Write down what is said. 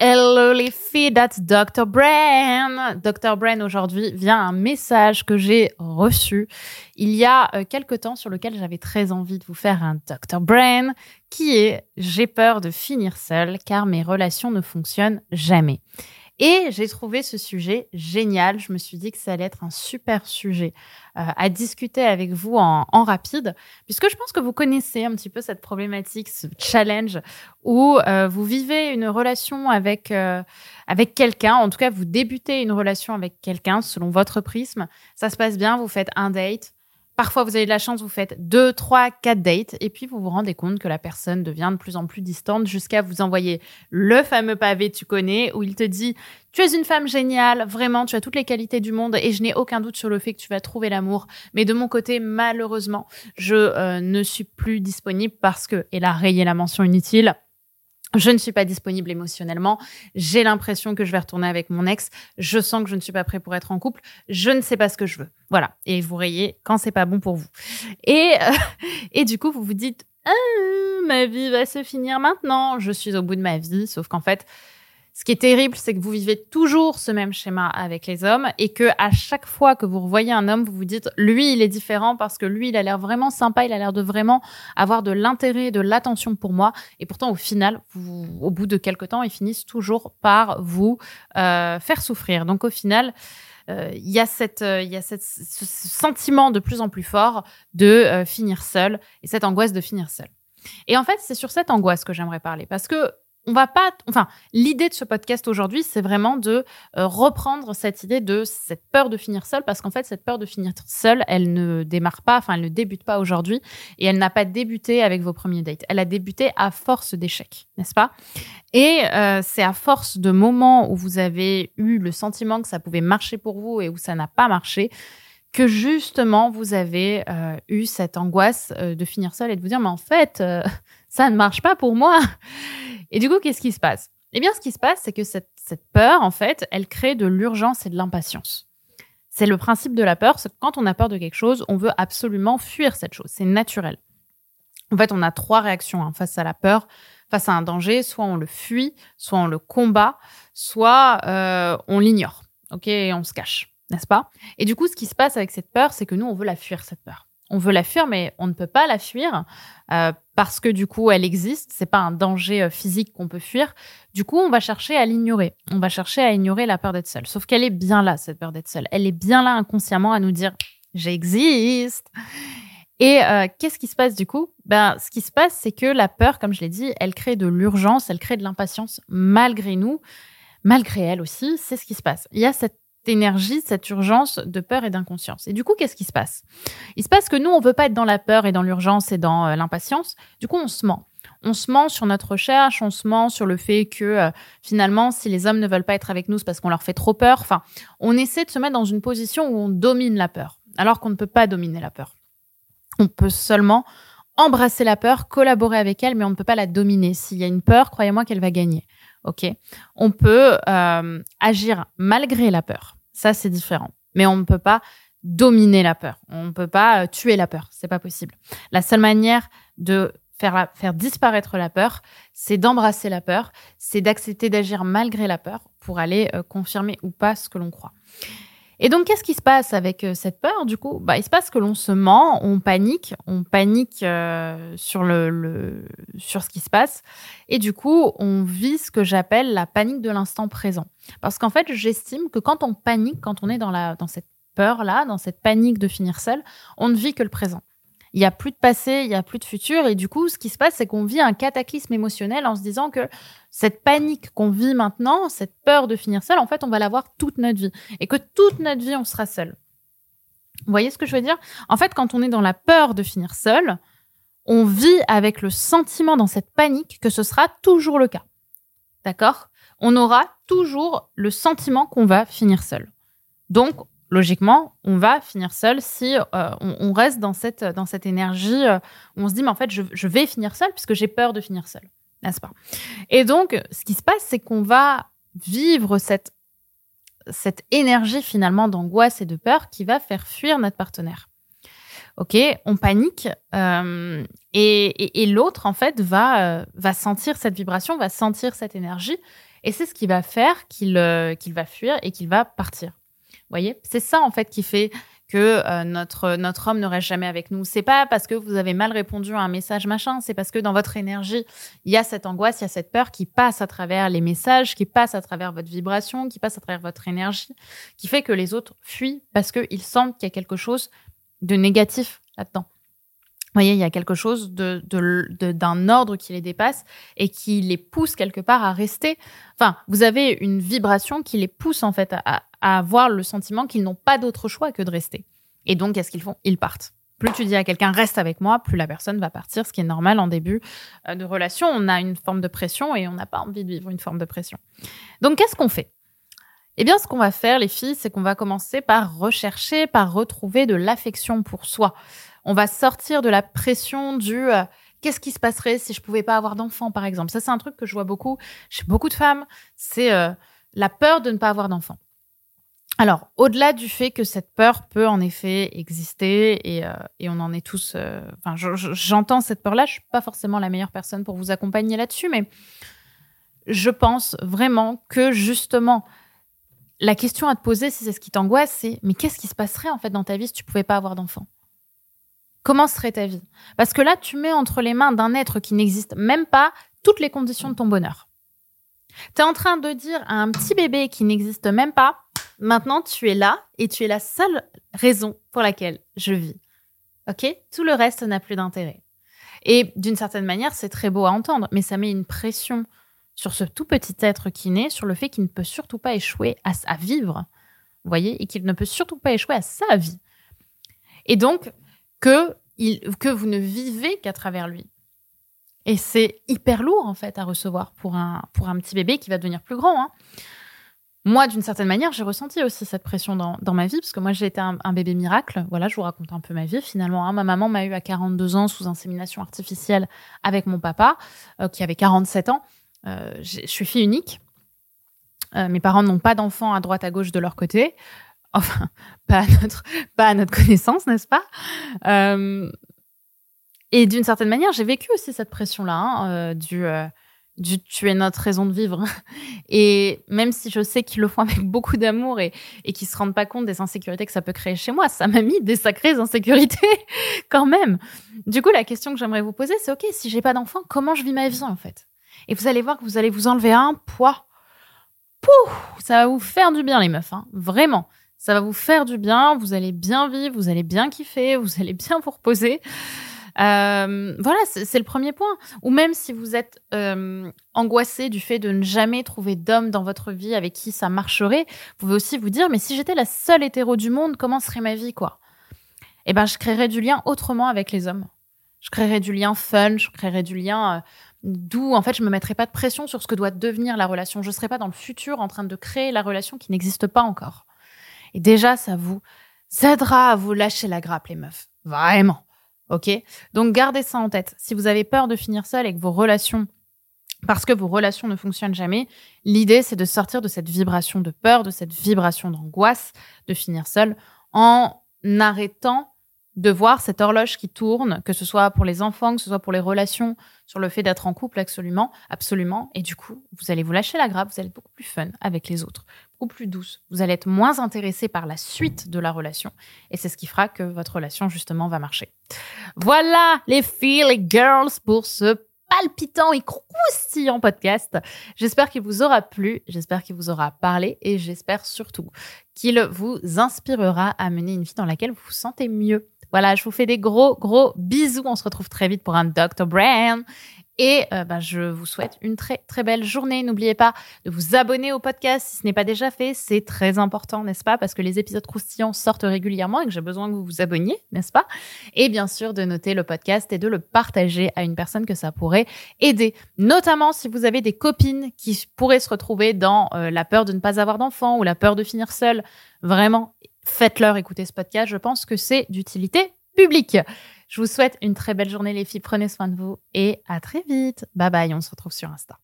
Hello les filles, that's Dr. Brain. Dr. Brain aujourd'hui vient un message que j'ai reçu il y a euh, quelque temps sur lequel j'avais très envie de vous faire un Dr. Brain qui est j'ai peur de finir seule car mes relations ne fonctionnent jamais. Et j'ai trouvé ce sujet génial. Je me suis dit que ça allait être un super sujet euh, à discuter avec vous en, rapide, puisque je pense que vous connaissez un petit peu cette problématique, ce challenge où euh, vous vivez une relation avec euh, avec quelqu'un. En tout cas, vous débutez une relation avec quelqu'un selon votre prisme. Ça se passe bien. Vous faites un date. Parfois, vous avez de la chance, vous faites deux, trois, quatre dates, et puis vous vous rendez compte que la personne devient de plus en plus distante jusqu'à vous envoyer le fameux pavé tu connais, où il te dit tu es une femme géniale, vraiment, tu as toutes les qualités du monde, et je n'ai aucun doute sur le fait que tu vas trouver l'amour. Mais de mon côté, malheureusement, je euh, ne suis plus disponible parce que, et là, rayer la mention inutile, je ne suis pas disponible émotionnellement. J'ai l'impression que je vais retourner avec mon ex. Je sens que je ne suis pas prêt pour être en couple. Je ne sais pas ce que je veux. Voilà. Et vous rayez quand c'est pas bon pour vous. Et, euh, et du coup, vous vous dites, ah, ma vie va se finir maintenant. Je suis au bout de ma vie. Sauf qu'en fait, ce qui est terrible, c'est que vous vivez toujours ce même schéma avec les hommes et que à chaque fois que vous revoyez un homme, vous vous dites lui, il est différent parce que lui, il a l'air vraiment sympa, il a l'air de vraiment avoir de l'intérêt, de l'attention pour moi. Et pourtant, au final, au bout de quelques temps, ils finissent toujours par vous euh, faire souffrir. Donc, au final, euh, il y a cette, euh, il y a cette, ce sentiment de plus en plus fort de euh, finir seul et cette angoisse de finir seul. Et en fait, c'est sur cette angoisse que j'aimerais parler parce que on va pas, enfin, l'idée de ce podcast aujourd'hui, c'est vraiment de euh, reprendre cette idée de cette peur de finir seule, parce qu'en fait, cette peur de finir seule, elle ne démarre pas, enfin, elle ne débute pas aujourd'hui, et elle n'a pas débuté avec vos premiers dates. Elle a débuté à force d'échecs, n'est-ce pas? Et euh, c'est à force de moments où vous avez eu le sentiment que ça pouvait marcher pour vous et où ça n'a pas marché que justement vous avez euh, eu cette angoisse de finir seule et de vous dire mais en fait ça ne marche pas pour moi. Et du coup, qu'est-ce qui se passe? Eh bien, ce qui se passe, c'est que cette, peur, en fait, elle crée de l'urgence et de l'impatience. C'est le principe de la peur, c'est que quand on a peur de quelque chose, on veut absolument fuir cette chose. C'est naturel. En fait, on a trois réactions hein, face à la peur, face à un danger. Soit on le fuit, soit on le combat, soit euh, on l'ignore. Ok, on se cache, n'est-ce pas? Et du coup, ce qui se passe avec cette peur, c'est que nous, on veut la fuir cette peur on veut la fuir, mais on ne peut pas la fuir euh, parce que du coup, elle existe. C'est pas un danger euh, physique qu'on peut fuir. Du coup, on va chercher à l'ignorer. On va chercher à ignorer la peur d'être seule. Sauf qu'elle est bien là, cette peur d'être seule. Elle est bien là inconsciemment à nous dire j'existe. Et euh, qu'est-ce qui se passe du coup? Ben, ce qui se passe, c'est que la peur, comme je l'ai dit, elle crée de l'urgence, elle crée de l'impatience malgré nous, malgré elle aussi. C'est ce qui se passe. Il y a cette énergie, cette urgence de peur et d'inconscience. Et du coup, qu'est-ce qui se passe? Il se passe que nous, on veut pas être dans la peur et dans l'urgence et dans euh, l'impatience. Du coup, on se ment. On se ment sur notre recherche, on se ment sur le fait que euh, finalement, si les hommes ne veulent pas être avec nous, c'est parce qu'on leur fait trop peur. Enfin, on essaie de se mettre dans une position où on domine la peur, alors qu'on ne peut pas dominer la peur. On peut seulement embrasser la peur, collaborer avec elle, mais on ne peut pas la dominer. S'il y a une peur, croyez-moi qu'elle va gagner. On peut euh, agir malgré la peur. Ça, c'est différent. Mais on ne peut pas dominer la peur. On ne peut pas euh, tuer la peur. C'est pas possible. La seule manière de faire, disparaître la peur, c'est d'embrasser la peur, c'est d'accepter d'agir malgré la peur pour aller euh, confirmer ou pas ce que l'on croit. Et donc, qu'est-ce qui se passe avec euh, cette peur Du coup, bah, il se passe que l'on se ment, on panique, on panique euh, sur le, sur ce qui se passe, et du coup, on vit ce que j'appelle la panique de l'instant présent. Parce qu'en fait, j'estime que quand on panique, quand on est dans la dans cette peur là, dans cette panique de finir seul, on ne vit que le présent il y a plus de passé, il y a plus de futur. Et du coup, ce qui se passe, c'est qu'on vit un cataclysme émotionnel en se disant que cette panique qu'on vit maintenant, cette peur de finir seul, en fait, on va l'avoir toute notre vie. Et que toute notre vie, on sera seul. Vous voyez ce que je veux dire? En fait, quand on est dans la peur de finir seul, on vit avec le sentiment dans cette panique que ce sera toujours le cas. D'accord? On aura toujours le sentiment qu'on va finir seul. Donc, logiquement, on va finir seul si euh, on, reste dans cette, dans cette énergie euh, où on se dit, mais en fait, je, vais finir seul puisque j'ai peur de finir seul. N'est-ce pas? Et donc, ce qui se passe, c'est qu'on va vivre cette, cette énergie finalement d'angoisse et de peur qui va faire fuir notre partenaire. Ok, on panique euh, et, et, l'autre en fait va va sentir cette vibration, va sentir cette énergie et c'est ce qui va faire qu'il va fuir et qu'il va partir. Voyez, c'est ça en fait qui fait que euh, notre notre homme ne reste jamais avec nous. C'est pas parce que vous avez mal répondu à un message machin, c'est parce que dans votre énergie, il y a cette angoisse, il y a cette peur qui passe à travers les messages, qui passe à travers votre vibration, qui passe à travers votre énergie, qui fait que les autres fuient parce qu'ils sentent qu'il y a quelque chose de négatif là-dedans. Vous voyez, il y a quelque chose d'un ordre qui les dépasse et qui les pousse quelque part à rester. Enfin, vous avez une vibration qui les pousse en fait à, à avoir le sentiment qu'ils n'ont pas d'autre choix que de rester. Et donc, qu'est-ce qu'ils font? Ils partent. Plus tu dis à quelqu'un reste avec moi, plus la personne va partir, ce qui est normal en début euh, de relation. On a une forme de pression et on n'a pas envie de vivre une forme de pression. Donc, qu'est-ce qu'on fait? Eh bien, ce qu'on va faire, les filles, c'est qu'on va commencer par rechercher, par retrouver de l'affection pour soi. On va sortir de la pression du euh, qu'est-ce qui se passerait si je pouvais pas avoir d'enfant, par exemple. Ça, c'est un truc que je vois beaucoup chez beaucoup de femmes. C'est euh, la peur de ne pas avoir d'enfant. Alors, au-delà du fait que cette peur peut en effet exister et, euh, on en est tous. Enfin, j'entends cette peur-là. Je suis pas forcément la meilleure personne pour vous accompagner là-dessus, mais je pense vraiment que justement la question à te poser, si c'est ce qui t'angoisse, c'est mais qu'est-ce qui se passerait en fait dans ta vie si tu pouvais pas avoir d'enfant Comment serait ta vie? Parce que là, tu mets entre les mains d'un être qui n'existe même pas toutes les conditions de ton bonheur. Tu es en train de dire à un petit bébé qui n'existe même pas Maintenant, tu es là et tu es la seule raison pour laquelle je vis. OK? Tout le reste n'a plus d'intérêt. Et d'une certaine manière, c'est très beau à entendre, mais ça met une pression sur ce tout petit être qui naît, sur le fait qu'il ne peut surtout pas échouer à, vivre, voyez, et qu'il ne peut surtout pas échouer à sa vie. Et donc, que, vous ne vivez qu'à travers lui. Et c'est hyper lourd, en fait, à recevoir pour un, pour un petit bébé qui va devenir plus grand. Hein moi, d'une certaine manière, j'ai ressenti aussi cette pression dans, ma vie, parce que moi, j'ai été un, bébé miracle. Voilà, je vous raconte un peu ma vie. Finalement, hein. ma maman m'a eu à 42 ans sous insémination artificielle avec mon papa, euh, qui avait 47 ans. Euh, je suis fille unique. Euh, mes parents n'ont pas d'enfants à droite à gauche de leur côté. Enfin, pas à notre, pas à notre connaissance, n'est-ce pas? Et d'une certaine manière, j'ai vécu aussi cette pression-là, hein, du tu es notre raison de vivre. Et même si je sais qu'ils le font avec beaucoup d'amour et, et qu'ils se rendent pas compte des insécurités que ça peut créer chez moi, ça m'a mis des sacrées insécurités quand même. Du coup, la question que j'aimerais vous poser, c'est ok, si j'ai pas d'enfant, comment je vis ma vie en fait? Et vous allez voir que vous allez vous enlever un poids. Pouh, ça va vous faire du bien les meufs, hein, vraiment. Ça va vous faire du bien, vous allez bien vivre, vous allez bien kiffer, vous allez bien vous reposer. Euh, voilà, c'est le premier point. Ou même si vous êtes euh, angoissé du fait de ne jamais trouver d'homme dans votre vie avec qui ça marcherait, vous pouvez aussi vous dire, mais si j'étais la seule hétéro du monde, comment serait ma vie, quoi? Eh ben, je créerais du lien autrement avec les hommes. Je créerais du lien fun, je créerais du lien... Euh, d'où en fait je me mettrais pas de pression sur ce que doit devenir la relation. Je serais pas dans le futur en train de créer la relation qui n'existe pas encore. Et déjà ça vous aidera à vous lâcher la grappe les meufs. Vraiment. Ok? Donc gardez ça en tête. Si vous avez peur de finir seul et que vos relations, parce que vos relations ne fonctionnent jamais, l'idée c'est de sortir de cette vibration de peur, de cette vibration d'angoisse, de finir seul, en arrêtant de voir cette horloge qui tourne, que ce soit pour les enfants, que ce soit pour les relations, sur le fait d'être en couple, absolument, absolument. Et du coup, vous allez vous lâcher la grappe, vous allez être beaucoup plus fun avec les autres, beaucoup plus douce. Vous allez être moins intéressé par la suite de la relation. Et c'est ce qui fera que votre relation, justement, va marcher. Voilà, les filles, les girls, pour ce palpitant et croustillant podcast. J'espère qu'il vous aura plu, j'espère qu'il vous aura parlé et j'espère surtout qu'il vous inspirera à mener une vie dans laquelle vous vous sentez mieux. Voilà, je vous fais des gros, gros bisous. On se retrouve très vite pour un Dr. Brand. Et euh, bah, je vous souhaite une très très belle journée. N'oubliez pas de vous abonner au podcast si ce n'est pas déjà fait. C'est très important, n'est-ce pas? Parce que les épisodes croustillants sortent régulièrement et que j'ai besoin que vous vous abonniez, n'est-ce pas? Et bien sûr de noter le podcast et de le partager à une personne que ça pourrait aider. Notamment si vous avez des copines qui pourraient se retrouver dans euh, la peur de ne pas avoir d'enfants ou la peur de finir seule. Vraiment, faites-leur écouter ce podcast. Je pense que c'est d'utilité publique. Je vous souhaite une très belle journée les filles. Prenez soin de vous et à très vite. Bye bye. On se retrouve sur Insta.